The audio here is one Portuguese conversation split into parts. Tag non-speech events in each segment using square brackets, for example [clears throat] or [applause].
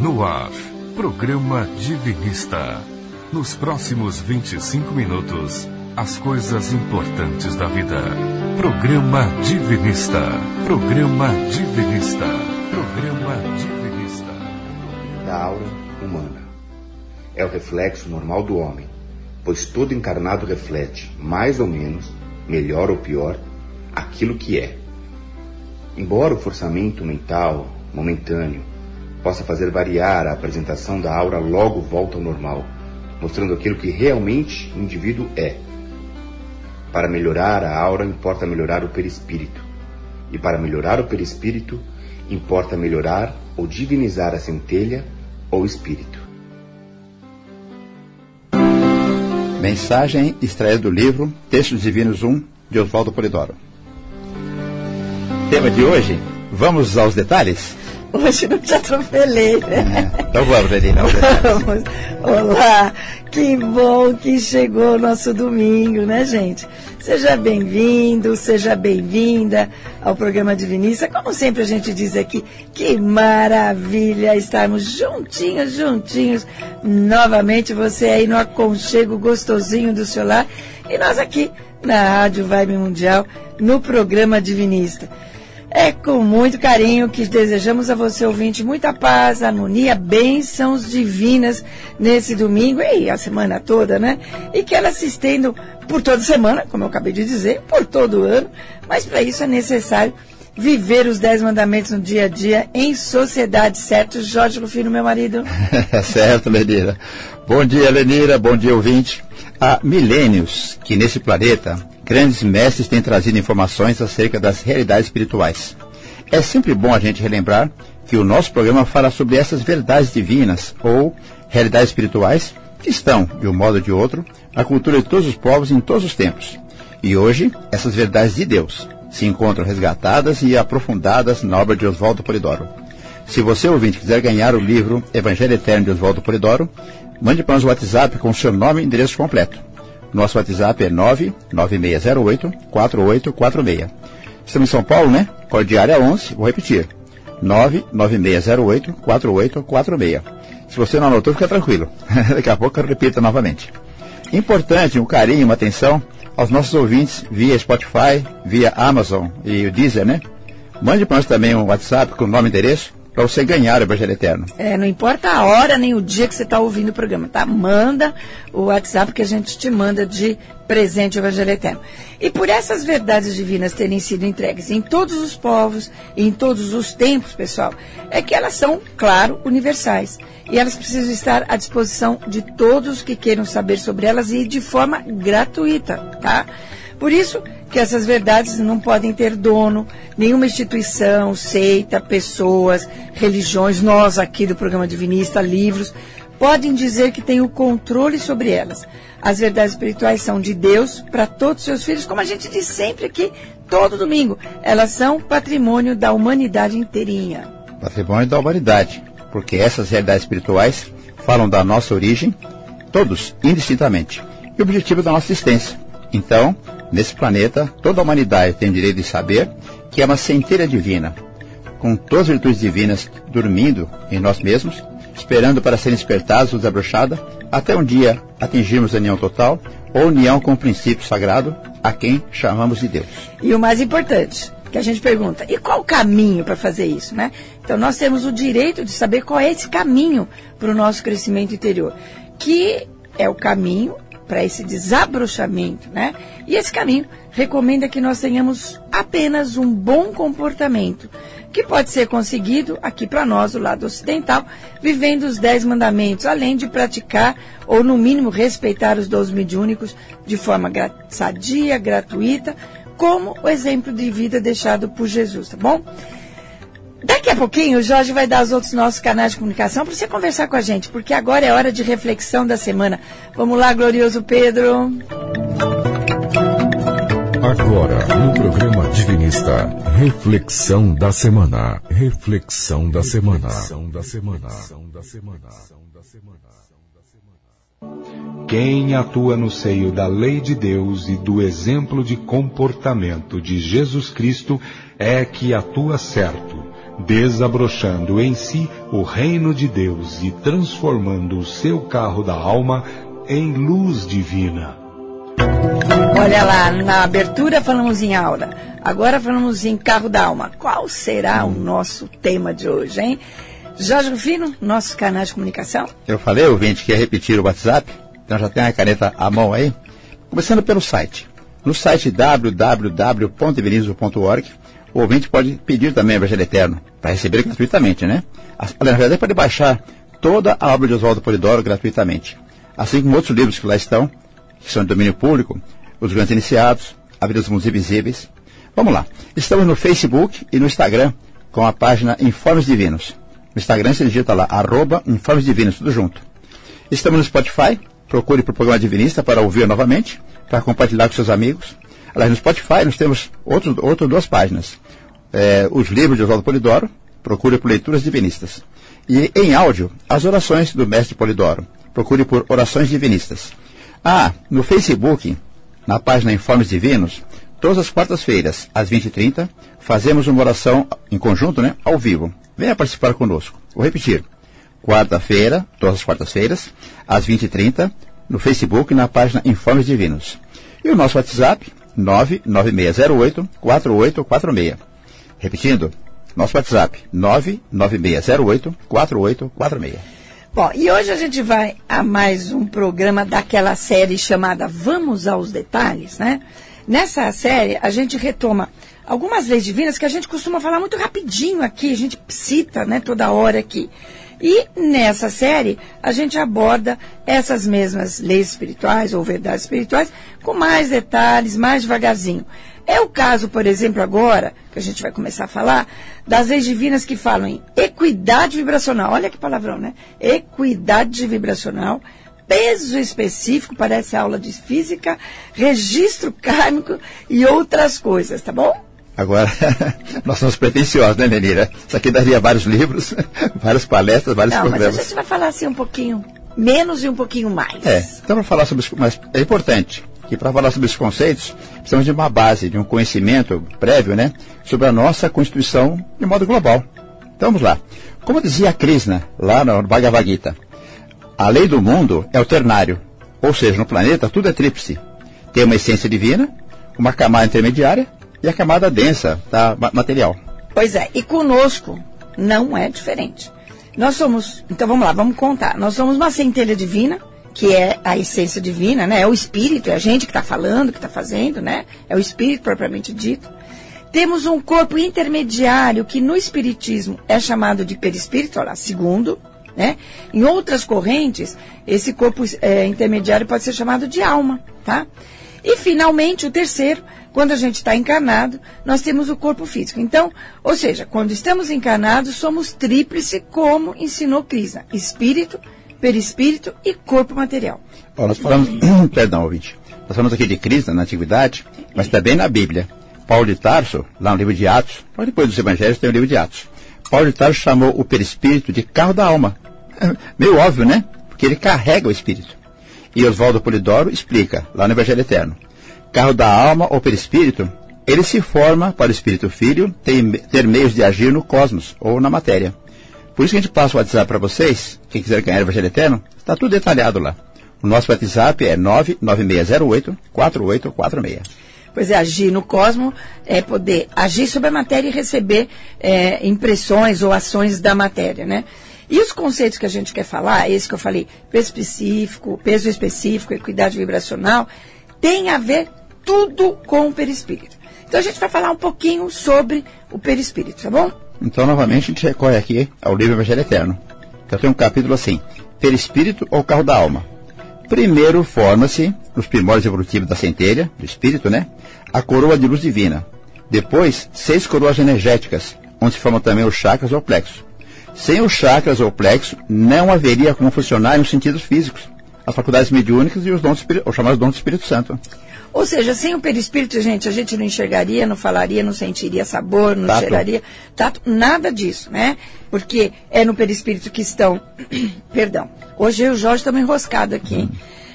No ar, programa Divinista. Nos próximos 25 minutos, as coisas importantes da vida. Programa Divinista. Programa Divinista. Programa Divinista. Da aura humana. É o reflexo normal do homem, pois todo encarnado reflete, mais ou menos, melhor ou pior, aquilo que é. Embora o forçamento mental, momentâneo, possa fazer variar a apresentação da aura, logo volta ao normal, mostrando aquilo que realmente o indivíduo é. Para melhorar a aura, importa melhorar o perispírito. E para melhorar o perispírito, importa melhorar ou divinizar a centelha ou espírito. Mensagem extraída do livro Textos Divinos 1, de Oswaldo Polidoro. Tema de hoje, vamos aos detalhes? Hoje não te atropelei, né? É, então vamos, Elina. Vamos. Olá, que bom que chegou o nosso domingo, né, gente? Seja bem-vindo, seja bem-vinda ao programa Divinista. Como sempre a gente diz aqui, que maravilha estarmos juntinhos, juntinhos, novamente, você aí no aconchego gostosinho do seu lar e nós aqui na Rádio Vibe Mundial, no programa Divinista. É com muito carinho que desejamos a você, ouvinte, muita paz, harmonia, bênçãos divinas nesse domingo e a semana toda, né? E que elas se estendam por toda semana, como eu acabei de dizer, por todo ano, mas para isso é necessário viver os dez mandamentos no dia a dia em sociedade, certo, Jorge Lufino, meu marido? [laughs] certo, Lenira. Bom dia, Lenira, bom dia, ouvinte. Há milênios que nesse planeta grandes mestres têm trazido informações acerca das realidades espirituais. É sempre bom a gente relembrar que o nosso programa fala sobre essas verdades divinas ou realidades espirituais que estão, de um modo ou de outro, na cultura de todos os povos em todos os tempos. E hoje, essas verdades de Deus se encontram resgatadas e aprofundadas na obra de Oswaldo Polidoro. Se você, ouvinte, quiser ganhar o livro Evangelho Eterno de Oswaldo Polidoro, mande para nós o WhatsApp com seu nome e endereço completo. Nosso WhatsApp é 99608-4846. Estamos em São Paulo, né? Cordiária 11, vou repetir. 99608-4846. Se você não anotou, fica tranquilo. [laughs] Daqui a pouco eu repito novamente. Importante, um carinho, uma atenção aos nossos ouvintes via Spotify, via Amazon e o Deezer, né? Mande para nós também um WhatsApp com nome e endereço para você ganhar o Evangelho Eterno. É, não importa a hora nem o dia que você está ouvindo o programa, tá? Manda o WhatsApp que a gente te manda de presente o Evangelho Eterno. E por essas verdades divinas terem sido entregues em todos os povos e em todos os tempos, pessoal, é que elas são, claro, universais. E elas precisam estar à disposição de todos que queiram saber sobre elas e de forma gratuita, tá? Por isso que essas verdades não podem ter dono, nenhuma instituição, seita, pessoas, religiões, nós aqui do programa Divinista, livros, podem dizer que têm o controle sobre elas. As verdades espirituais são de Deus para todos os seus filhos, como a gente diz sempre aqui, todo domingo. Elas são patrimônio da humanidade inteirinha. Patrimônio da humanidade, porque essas realidades espirituais falam da nossa origem, todos, indistintamente, e o objetivo da nossa existência. Então, Nesse planeta, toda a humanidade tem o direito de saber que é uma centelha divina, com todas as virtudes divinas dormindo em nós mesmos, esperando para serem despertados ou desabrochada, até um dia atingirmos a união total ou união com o princípio sagrado, a quem chamamos de Deus. E o mais importante, que a gente pergunta, e qual o caminho para fazer isso, né? Então nós temos o direito de saber qual é esse caminho para o nosso crescimento interior, que é o caminho para esse desabrochamento, né? E esse caminho recomenda que nós tenhamos apenas um bom comportamento, que pode ser conseguido aqui para nós, do lado ocidental, vivendo os dez mandamentos, além de praticar ou, no mínimo, respeitar os doze mediúnicos de forma sadia, gratuita, como o exemplo de vida deixado por Jesus, tá bom? Daqui a pouquinho o Jorge vai dar os outros nossos canais de comunicação para você conversar com a gente, porque agora é hora de reflexão da semana. Vamos lá, glorioso Pedro. Agora, no programa Divinista, reflexão da semana. Reflexão da semana. Reflexão da semana. Quem atua no seio da lei de Deus e do exemplo de comportamento de Jesus Cristo é que atua certo desabrochando em si o reino de Deus e transformando o seu carro da alma em luz divina. Olha lá, na abertura falamos em aula, agora falamos em carro da alma. Qual será o nosso tema de hoje, hein? Jorge Rufino, nosso canal de comunicação. Eu falei, ouvinte, que ia repetir o WhatsApp, então já tem a caneta à mão aí. Começando pelo site. No site www.evenizo.org, o ouvinte pode pedir também o Evangelho Eterno, para receber gratuitamente, né? Na verdade, pode baixar toda a obra de Oswaldo Polidoro gratuitamente. Assim como outros livros que lá estão, que são de domínio público, Os Grandes Iniciados, A Vida dos Mundos Invisíveis. Vamos lá. Estamos no Facebook e no Instagram com a página Informes Divinos. No Instagram você digita lá, arroba Informes Divinos, tudo junto. Estamos no Spotify, procure para o programa Divinista para ouvir novamente, para compartilhar com seus amigos. Aliás, no Spotify nós temos outras duas páginas. É, os livros de Oswaldo Polidoro, procure por Leituras Divinistas. E em áudio, as orações do Mestre Polidoro. Procure por Orações Divinistas. Ah, no Facebook, na página Informes Divinos, todas as quartas-feiras, às 20h30, fazemos uma oração em conjunto, né, ao vivo. Venha participar conosco. Vou repetir. Quarta-feira, todas as quartas-feiras, às 20h30, no Facebook, na página Informes Divinos. E o nosso WhatsApp, 99608-4846. Repetindo, nosso WhatsApp, 99608-4846. Bom, e hoje a gente vai a mais um programa daquela série chamada Vamos aos Detalhes, né? Nessa série, a gente retoma algumas leis divinas que a gente costuma falar muito rapidinho aqui, a gente cita, né, toda hora aqui. E nessa série, a gente aborda essas mesmas leis espirituais ou verdades espirituais com mais detalhes, mais devagarzinho. É o caso, por exemplo, agora, que a gente vai começar a falar, das leis divinas que falam em equidade vibracional. Olha que palavrão, né? Equidade vibracional, peso específico, parece aula de física, registro kármico e outras coisas, tá bom? Agora, [laughs] nós somos pretensiosos, né, Lenira? Isso aqui daria vários livros, [laughs] várias palestras, vários Não, programas. mas a gente vai falar assim um pouquinho menos e um pouquinho mais. É, então para falar sobre isso, mas é importante que para falar sobre esses conceitos, precisamos de uma base, de um conhecimento prévio, né, sobre a nossa Constituição de modo global. Então vamos lá. Como dizia a Krishna, lá no Bhagavad Gita, a lei do mundo é o ternário, ou seja, no planeta tudo é tríplice. Tem uma essência divina, uma camada intermediária e a camada densa da material. Pois é, e conosco não é diferente. Nós somos, então vamos lá, vamos contar. Nós somos uma centelha divina, que é a essência divina, né? É o espírito, é a gente que está falando, que está fazendo, né? É o espírito propriamente dito. Temos um corpo intermediário que no espiritismo é chamado de perispírito, olha lá, segundo, né? Em outras correntes, esse corpo é, intermediário pode ser chamado de alma, tá? E finalmente o terceiro, quando a gente está encarnado, nós temos o corpo físico. Então, ou seja, quando estamos encarnados, somos tríplice, como ensinou Krishna: espírito, perispírito e corpo material. Nós falamos, [clears throat] perdão, ouvinte. Nós falamos aqui de Krishna na antiguidade, mas também na Bíblia. Paulo de Tarso, lá no livro de Atos, depois dos Evangelhos tem o livro de Atos. Paulo de Tarso chamou o perispírito de carro da alma. [clears throat] Meio óbvio, né? Porque ele carrega o espírito. E Oswaldo Polidoro explica, lá no Evangelho Eterno. Carro da alma ou perispírito, ele se forma para o espírito filho ter meios de agir no cosmos ou na matéria. Por isso que a gente passa o WhatsApp para vocês, quem quiser ganhar o Evangelho Eterno, está tudo detalhado lá. O nosso WhatsApp é 99608-4846. Pois é, agir no cosmos é poder agir sobre a matéria e receber é, impressões ou ações da matéria, né? E os conceitos que a gente quer falar, esse que eu falei, peso específico, peso específico, equidade vibracional, tem a ver tudo com o perispírito. Então a gente vai falar um pouquinho sobre o perispírito, tá bom? Então, novamente, a gente recorre aqui ao livro Evangelho Eterno, que tenho um capítulo assim, perispírito ou carro da alma. Primeiro forma-se, nos primórdios evolutivos da centelha, do espírito, né? A coroa de luz divina. Depois, seis coroas energéticas, onde se formam também os chakras ou plexos. Sem os chakras ou plexo, não haveria como funcionar nos sentidos físicos, as faculdades mediúnicas e os, dons, os chamados dons do Espírito Santo. Ou seja, sem o perispírito, gente, a gente não enxergaria, não falaria, não sentiria sabor, não Tato. cheiraria, tato, nada disso, né? Porque é no perispírito que estão, [clears throat] perdão, hoje eu e o Jorge estamos enroscados aqui, hein?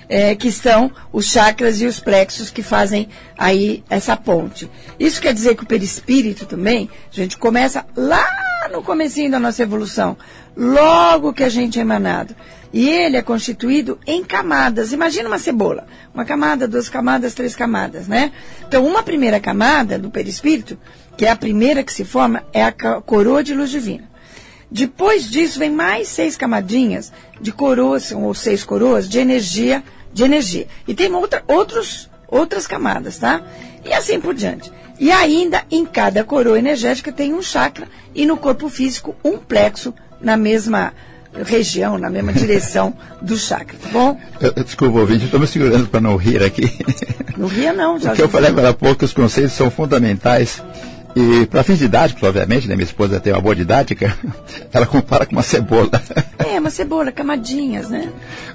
É, que estão os chakras e os plexos que fazem aí essa ponte. Isso quer dizer que o perispírito também, a gente começa lá no comecinho da nossa evolução, logo que a gente é emanado. E ele é constituído em camadas. Imagina uma cebola. Uma camada, duas camadas, três camadas, né? Então, uma primeira camada do perispírito, que é a primeira que se forma, é a coroa de luz divina. Depois disso, vem mais seis camadinhas de coroas, ou seis coroas, de energia, de energia. E tem outra, outros, outras camadas, tá? E assim por diante. E ainda, em cada coroa energética tem um chakra e no corpo físico um plexo na mesma região, na mesma direção do chakra, tá bom? Eu, desculpa, ouvinte, estou me segurando para não rir aqui. Não ria não, já. Porque eu falei agora há pouco que os conceitos são fundamentais. E para fins didáticos, obviamente, né, minha esposa tem uma boa didática, [laughs] ela compara com uma cebola. É, uma cebola, camadinhas, né?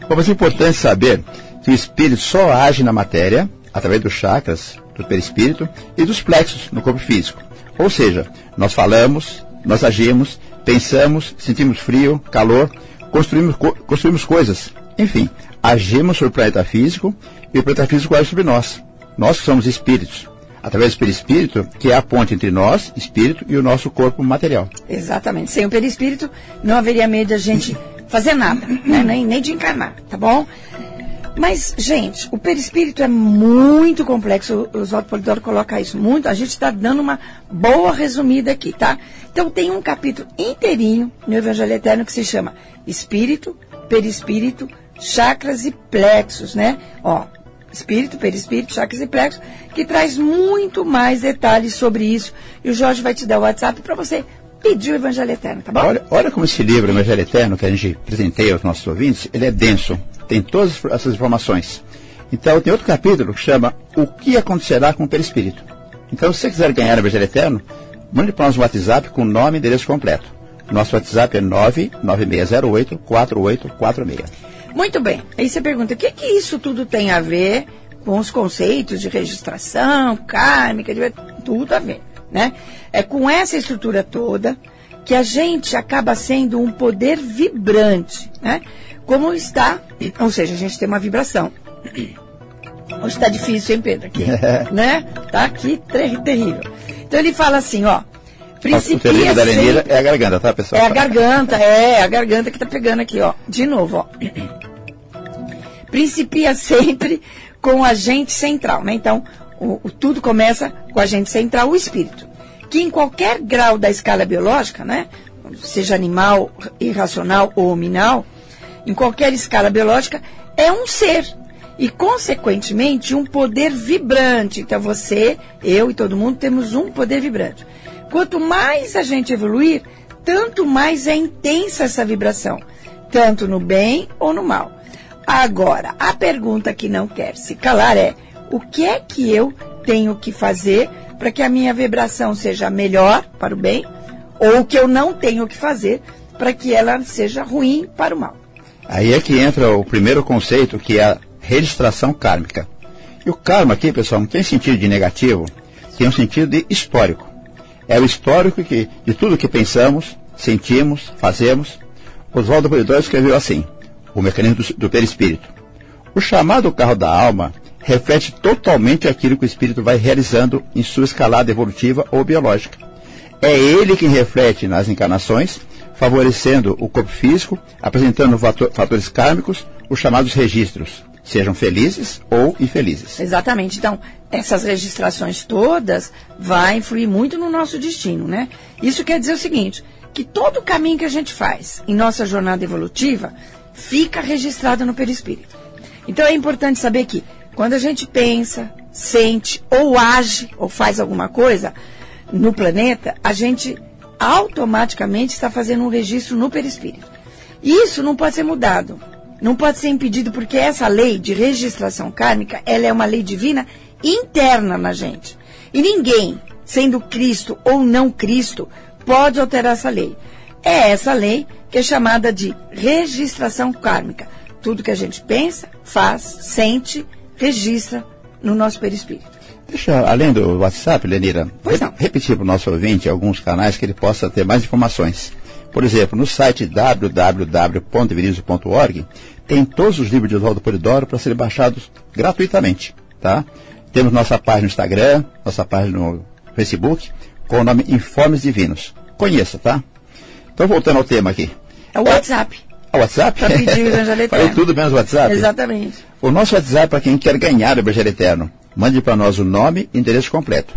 Bom, mas é importante saber que o espírito só age na matéria, através dos chakras, do perispírito e dos plexos no corpo físico. Ou seja, nós falamos, nós agimos, pensamos, sentimos frio, calor, construímos, co construímos coisas. Enfim, agimos sobre o planeta físico e o planeta físico age sobre nós. Nós que somos espíritos. Através do perispírito, que é a ponte entre nós, espírito, e o nosso corpo material. Exatamente. Sem o perispírito, não haveria medo de a gente fazer nada, né? nem, nem de encarnar, tá bom? Mas, gente, o perispírito é muito complexo. O Oswaldo Polidoro coloca isso muito. A gente está dando uma boa resumida aqui, tá? Então, tem um capítulo inteirinho no Evangelho Eterno que se chama Espírito, Perispírito, Chakras e Plexos, né? Ó, espírito, perispírito, chakras e plexos, que traz muito mais detalhes sobre isso. E o Jorge vai te dar o WhatsApp para você pedir o Evangelho Eterno, tá bom? Olha, olha como esse livro, o Evangelho Eterno, que a gente presenteia aos nossos ouvintes, ele é denso tem todas essas informações. Então, tem outro capítulo que chama O que acontecerá com o perispírito. Então, se você quiser ganhar o Evangelho Eterno, mande para nós um WhatsApp com nome e endereço completo. Nosso WhatsApp é 99608-4846. Muito bem. Aí você pergunta, o que, que isso tudo tem a ver com os conceitos de registração, kármica, tudo a ver, né? É com essa estrutura toda que a gente acaba sendo um poder vibrante, né? como está, ou seja, a gente tem uma vibração. Hoje está difícil, hein, Pedro? Aqui, [laughs] né? Tá aqui ter terrível. Então ele fala assim, ó. Principia o terrível da é a garganta, tá, pessoal? É a garganta, é, a garganta que tá pegando aqui, ó. De novo, ó. Principia sempre com o agente central, né? Então, o, o, tudo começa com o agente central, o espírito. Que em qualquer grau da escala biológica, né? Seja animal, irracional ou hominal, em qualquer escala biológica, é um ser. E, consequentemente, um poder vibrante. Então, você, eu e todo mundo temos um poder vibrante. Quanto mais a gente evoluir, tanto mais é intensa essa vibração, tanto no bem ou no mal. Agora, a pergunta que não quer se calar é: o que é que eu tenho que fazer para que a minha vibração seja melhor para o bem, ou o que eu não tenho que fazer para que ela seja ruim para o mal? Aí é que entra o primeiro conceito, que é a registração kármica. E o karma aqui, pessoal, não tem sentido de negativo, tem um sentido de histórico. É o histórico que, de tudo que pensamos, sentimos, fazemos. Oswaldo Polidoro escreveu assim, o mecanismo do, do perispírito. O chamado carro da alma reflete totalmente aquilo que o espírito vai realizando em sua escalada evolutiva ou biológica. É ele quem reflete nas encarnações favorecendo o corpo físico, apresentando fatores kármicos, os chamados registros, sejam felizes ou infelizes. Exatamente. Então, essas registrações todas vai influir muito no nosso destino, né? Isso quer dizer o seguinte, que todo o caminho que a gente faz em nossa jornada evolutiva fica registrado no perispírito. Então é importante saber que quando a gente pensa, sente ou age ou faz alguma coisa no planeta, a gente automaticamente está fazendo um registro no perispírito. Isso não pode ser mudado, não pode ser impedido, porque essa lei de registração kármica, ela é uma lei divina interna na gente. E ninguém, sendo Cristo ou não Cristo, pode alterar essa lei. É essa lei que é chamada de registração kármica. Tudo que a gente pensa, faz, sente, registra no nosso perispírito. Deixa, além do WhatsApp, Lenira, re repetir para o nosso ouvinte alguns canais que ele possa ter mais informações. Por exemplo, no site www.vinizo.org tem todos os livros de Oswaldo Polidoro para serem baixados gratuitamente. Tá? Temos nossa página no Instagram, nossa página no Facebook, com o nome Informes Divinos. Conheça, tá? Então, voltando ao tema aqui. É o WhatsApp. É o WhatsApp? Para pedir o Evangelho [laughs] Eterno. Falei tudo menos o WhatsApp? Exatamente. O nosso WhatsApp para quem quer ganhar o Evangelho Eterno. Mande para nós o nome e endereço completo.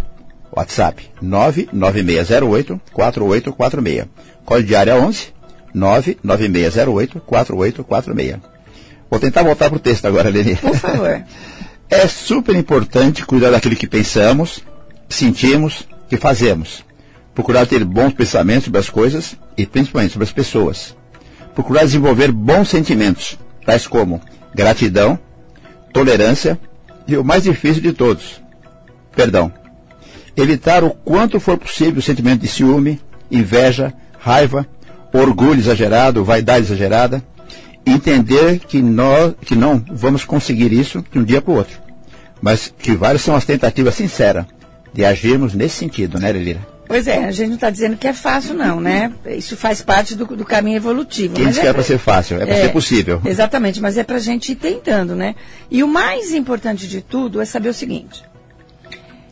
WhatsApp 99608-4846. Código de área 11 99608-4846. Vou tentar voltar para o texto agora, Leni. Por favor. [laughs] É super importante cuidar daquilo que pensamos, sentimos e fazemos. Procurar ter bons pensamentos sobre as coisas e principalmente sobre as pessoas. Procurar desenvolver bons sentimentos, tais como gratidão, tolerância e o mais difícil de todos, perdão. Evitar o quanto for possível o sentimento de ciúme, inveja, raiva, orgulho exagerado, vaidade exagerada. Entender que, nós, que não vamos conseguir isso de um dia para o outro. Mas que várias são as tentativas sinceras de agirmos nesse sentido, né, Lelira? Pois é, a gente não está dizendo que é fácil, não, né? Isso faz parte do, do caminho evolutivo. Quem disse é que é para ser fácil, é para ser possível. Exatamente, mas é para a gente ir tentando, né? E o mais importante de tudo é saber o seguinte: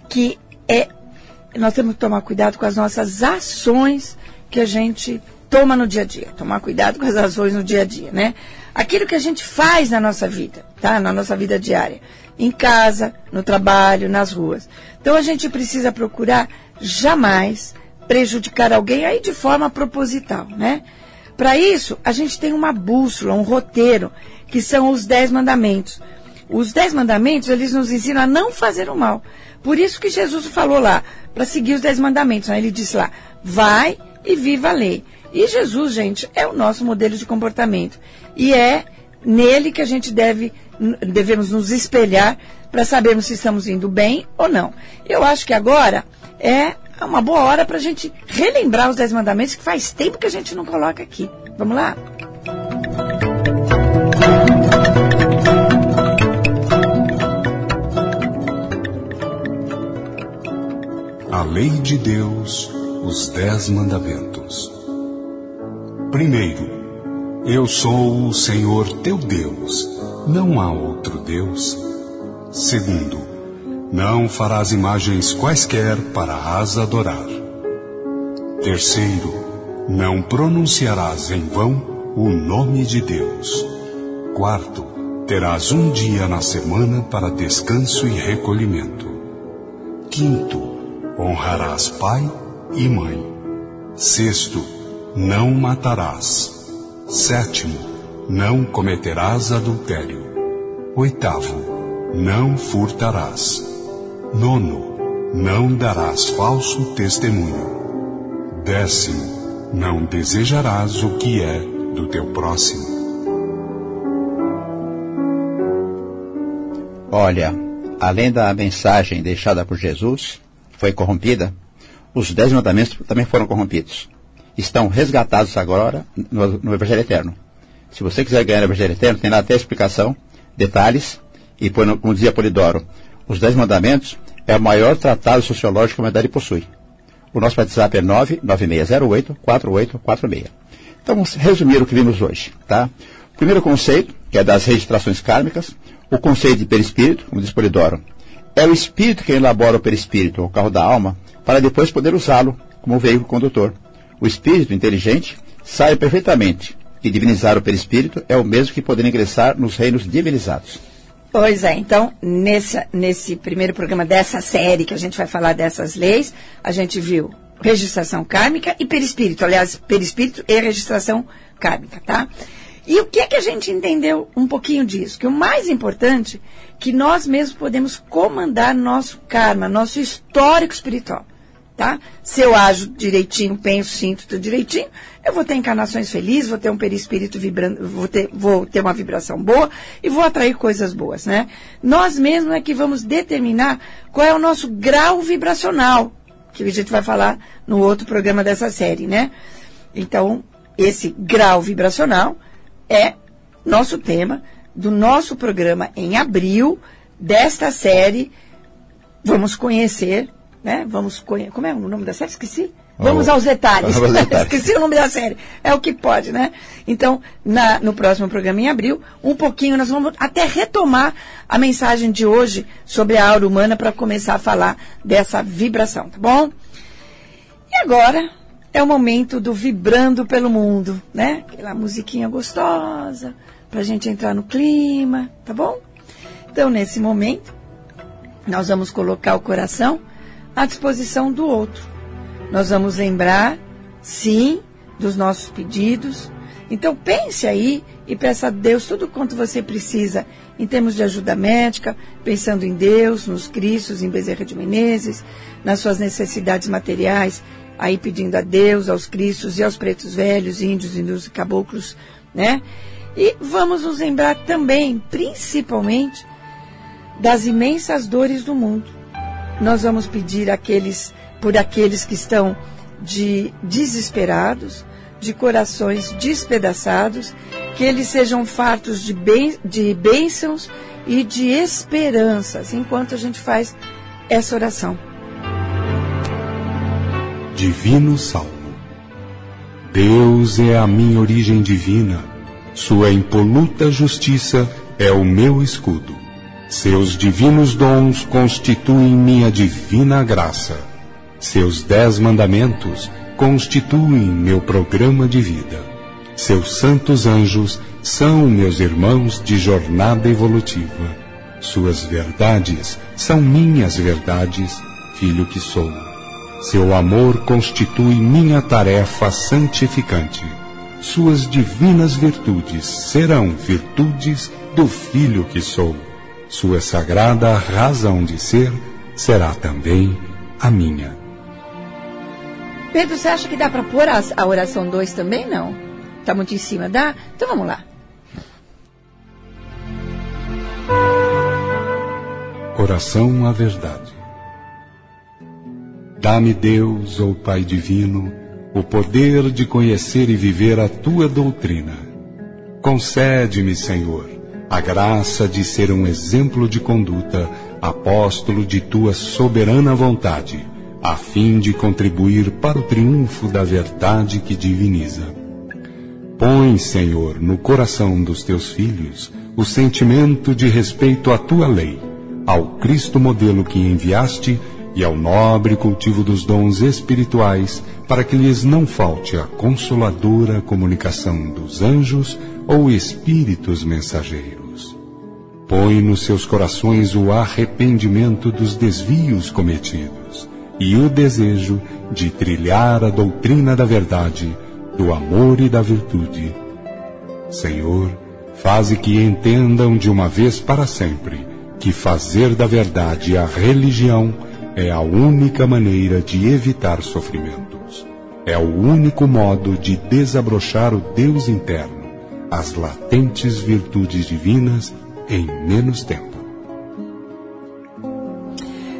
que é nós temos que tomar cuidado com as nossas ações que a gente toma no dia a dia. Tomar cuidado com as ações no dia a dia, né? Aquilo que a gente faz na nossa vida, tá? Na nossa vida diária. Em casa, no trabalho, nas ruas. Então a gente precisa procurar jamais prejudicar alguém aí de forma proposital, né? Para isso, a gente tem uma bússola, um roteiro, que são os dez mandamentos. Os dez mandamentos, eles nos ensinam a não fazer o mal. Por isso que Jesus falou lá, para seguir os dez mandamentos. Né? Ele disse lá, vai e viva a lei. E Jesus, gente, é o nosso modelo de comportamento. E é nele que a gente deve, devemos nos espelhar para sabermos se estamos indo bem ou não. Eu acho que agora é uma boa hora para a gente relembrar os Dez Mandamentos, que faz tempo que a gente não coloca aqui. Vamos lá? A lei de Deus, os Dez Mandamentos. Primeiro, eu sou o Senhor teu Deus, não há outro Deus. Segundo, não farás imagens quaisquer para as adorar. Terceiro, não pronunciarás em vão o nome de Deus. Quarto, terás um dia na semana para descanso e recolhimento. Quinto, honrarás pai e mãe. Sexto, não matarás. Sétimo, não cometerás adultério. Oitavo, não furtarás. Nono, não darás falso testemunho. Décimo, não desejarás o que é do teu próximo. Olha, além da mensagem deixada por Jesus, que foi corrompida, os dez mandamentos também foram corrompidos estão resgatados agora no, no Evangelho Eterno. Se você quiser ganhar o Evangelho Eterno, tem lá até explicação, detalhes, e como dizia Polidoro, os Dez Mandamentos é o maior tratado sociológico que a humanidade possui. O nosso WhatsApp é 99608-4846. Então, vamos resumir o que vimos hoje. Tá? O primeiro conceito, que é das registrações kármicas, o conceito de perispírito, como diz Polidoro, é o espírito que elabora o perispírito, o carro da alma, para depois poder usá-lo como veículo condutor. O espírito inteligente sabe perfeitamente que divinizar o perispírito é o mesmo que poder ingressar nos reinos divinizados. Pois é, então, nesse, nesse primeiro programa dessa série que a gente vai falar dessas leis, a gente viu registração kármica e perispírito, aliás, perispírito e registração kármica, tá? E o que é que a gente entendeu um pouquinho disso? Que o mais importante, que nós mesmos podemos comandar nosso karma, nosso histórico espiritual tá? Se eu ajo direitinho, penso, sinto tudo direitinho, eu vou ter encarnações felizes, vou ter um perispírito vibrando, vou ter, vou ter uma vibração boa e vou atrair coisas boas, né? Nós mesmos é que vamos determinar qual é o nosso grau vibracional, que a gente vai falar no outro programa dessa série, né? Então, esse grau vibracional é nosso tema do nosso programa em abril desta série. Vamos conhecer né? Vamos conhecer. Como é o nome da série? Esqueci. Vamos aos detalhes. Vamos [laughs] detalhes. Esqueci o nome da série. É o que pode, né? Então, na, no próximo programa em abril, um pouquinho, nós vamos até retomar a mensagem de hoje sobre a aura humana para começar a falar dessa vibração, tá bom? E agora, é o momento do Vibrando pelo Mundo, né? Aquela musiquinha gostosa, para a gente entrar no clima, tá bom? Então, nesse momento, nós vamos colocar o coração à disposição do outro. Nós vamos lembrar, sim, dos nossos pedidos. Então, pense aí e peça a Deus tudo quanto você precisa em termos de ajuda médica, pensando em Deus, nos Cristos, em Bezerra de Menezes, nas suas necessidades materiais, aí pedindo a Deus, aos Cristos e aos pretos velhos, índios, hindus e caboclos, né? E vamos nos lembrar também, principalmente, das imensas dores do mundo. Nós vamos pedir aqueles, por aqueles que estão de desesperados, de corações despedaçados, que eles sejam fartos de, ben, de bênçãos e de esperanças, enquanto a gente faz essa oração. Divino Salmo. Deus é a minha origem divina, Sua impoluta justiça é o meu escudo. Seus divinos dons constituem minha divina graça. Seus dez mandamentos constituem meu programa de vida. Seus santos anjos são meus irmãos de jornada evolutiva. Suas verdades são minhas verdades, filho que sou. Seu amor constitui minha tarefa santificante. Suas divinas virtudes serão virtudes do filho que sou. Sua sagrada razão de ser será também a minha. Pedro, você acha que dá para pôr a, a oração 2 também? Não. Está muito em cima, dá? Então vamos lá. Oração à verdade. Dá-me, Deus, ou Pai Divino, o poder de conhecer e viver a tua doutrina. Concede-me, Senhor, a graça de ser um exemplo de conduta, apóstolo de tua soberana vontade a fim de contribuir para o triunfo da verdade que diviniza. Põe, Senhor, no coração dos teus filhos o sentimento de respeito à tua lei, ao Cristo modelo que enviaste e ao nobre cultivo dos dons espirituais, para que lhes não falte a consoladora comunicação dos anjos ou espíritos mensageiros. Põe nos seus corações o arrependimento dos desvios cometidos e o desejo de trilhar a doutrina da verdade, do amor e da virtude. Senhor, faze que entendam de uma vez para sempre que fazer da verdade a religião é a única maneira de evitar sofrimentos. É o único modo de desabrochar o Deus interno, as latentes virtudes divinas em menos tempo.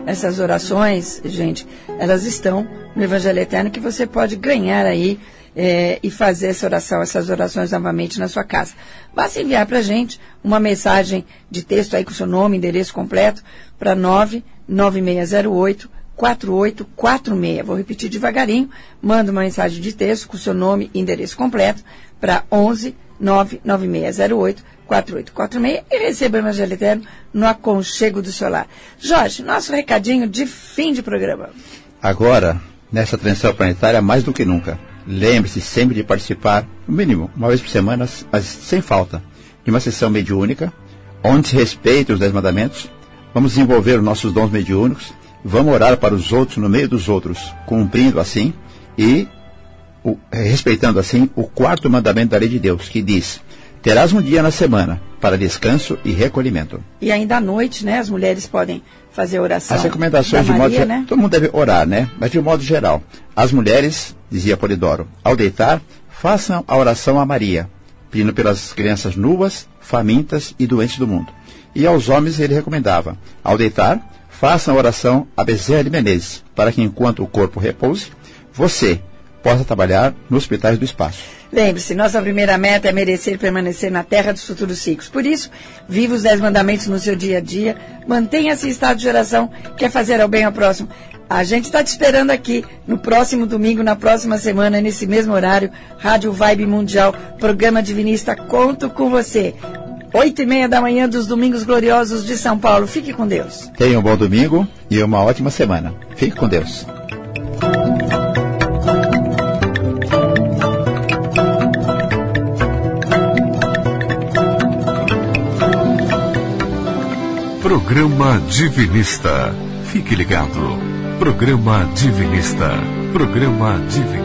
Essas orações, gente, elas estão no Evangelho Eterno que você pode ganhar aí é, e fazer essa oração, essas orações novamente na sua casa. Basta enviar para a gente uma mensagem de texto aí com seu nome, endereço completo para 99608 4846. Vou repetir devagarinho. Manda uma mensagem de texto com seu nome e endereço completo para 11 99608 4846 e receba o Evangelho Eterno no aconchego do seu lar. Jorge, nosso recadinho de fim de programa. Agora, nessa transição planetária, mais do que nunca, lembre-se sempre de participar, no mínimo, uma vez por semana, mas sem falta, de uma sessão mediúnica, onde se respeita os Dez Mandamentos, vamos desenvolver os nossos dons mediúnicos, vamos orar para os outros no meio dos outros, cumprindo assim e o, respeitando assim o quarto mandamento da lei de Deus, que diz: Terás um dia na semana para descanso e recolhimento. E ainda à noite, né? As mulheres podem fazer oração. As recomendações de Maria, modo né? todo mundo deve orar, né? Mas de modo geral, as mulheres, dizia Polidoro, ao deitar, façam a oração a Maria, pedindo pelas crianças nuas, famintas e doentes do mundo. E aos homens ele recomendava, ao deitar, façam a oração a Bezerra de Menezes, para que enquanto o corpo repouse, você possa trabalhar nos hospitais do espaço. Lembre-se, nossa primeira meta é merecer permanecer na terra dos futuros ciclos. Por isso, viva os dez mandamentos no seu dia a dia, mantenha-se em estado de oração, quer fazer ao bem ao próximo. A gente está te esperando aqui no próximo domingo, na próxima semana, nesse mesmo horário, Rádio Vibe Mundial, programa Divinista, conto com você oito e meia da manhã dos Domingos Gloriosos de São Paulo. Fique com Deus. Tenha um bom domingo e uma ótima semana. Fique com Deus. Programa Divinista. Fique ligado. Programa Divinista. Programa Divinista.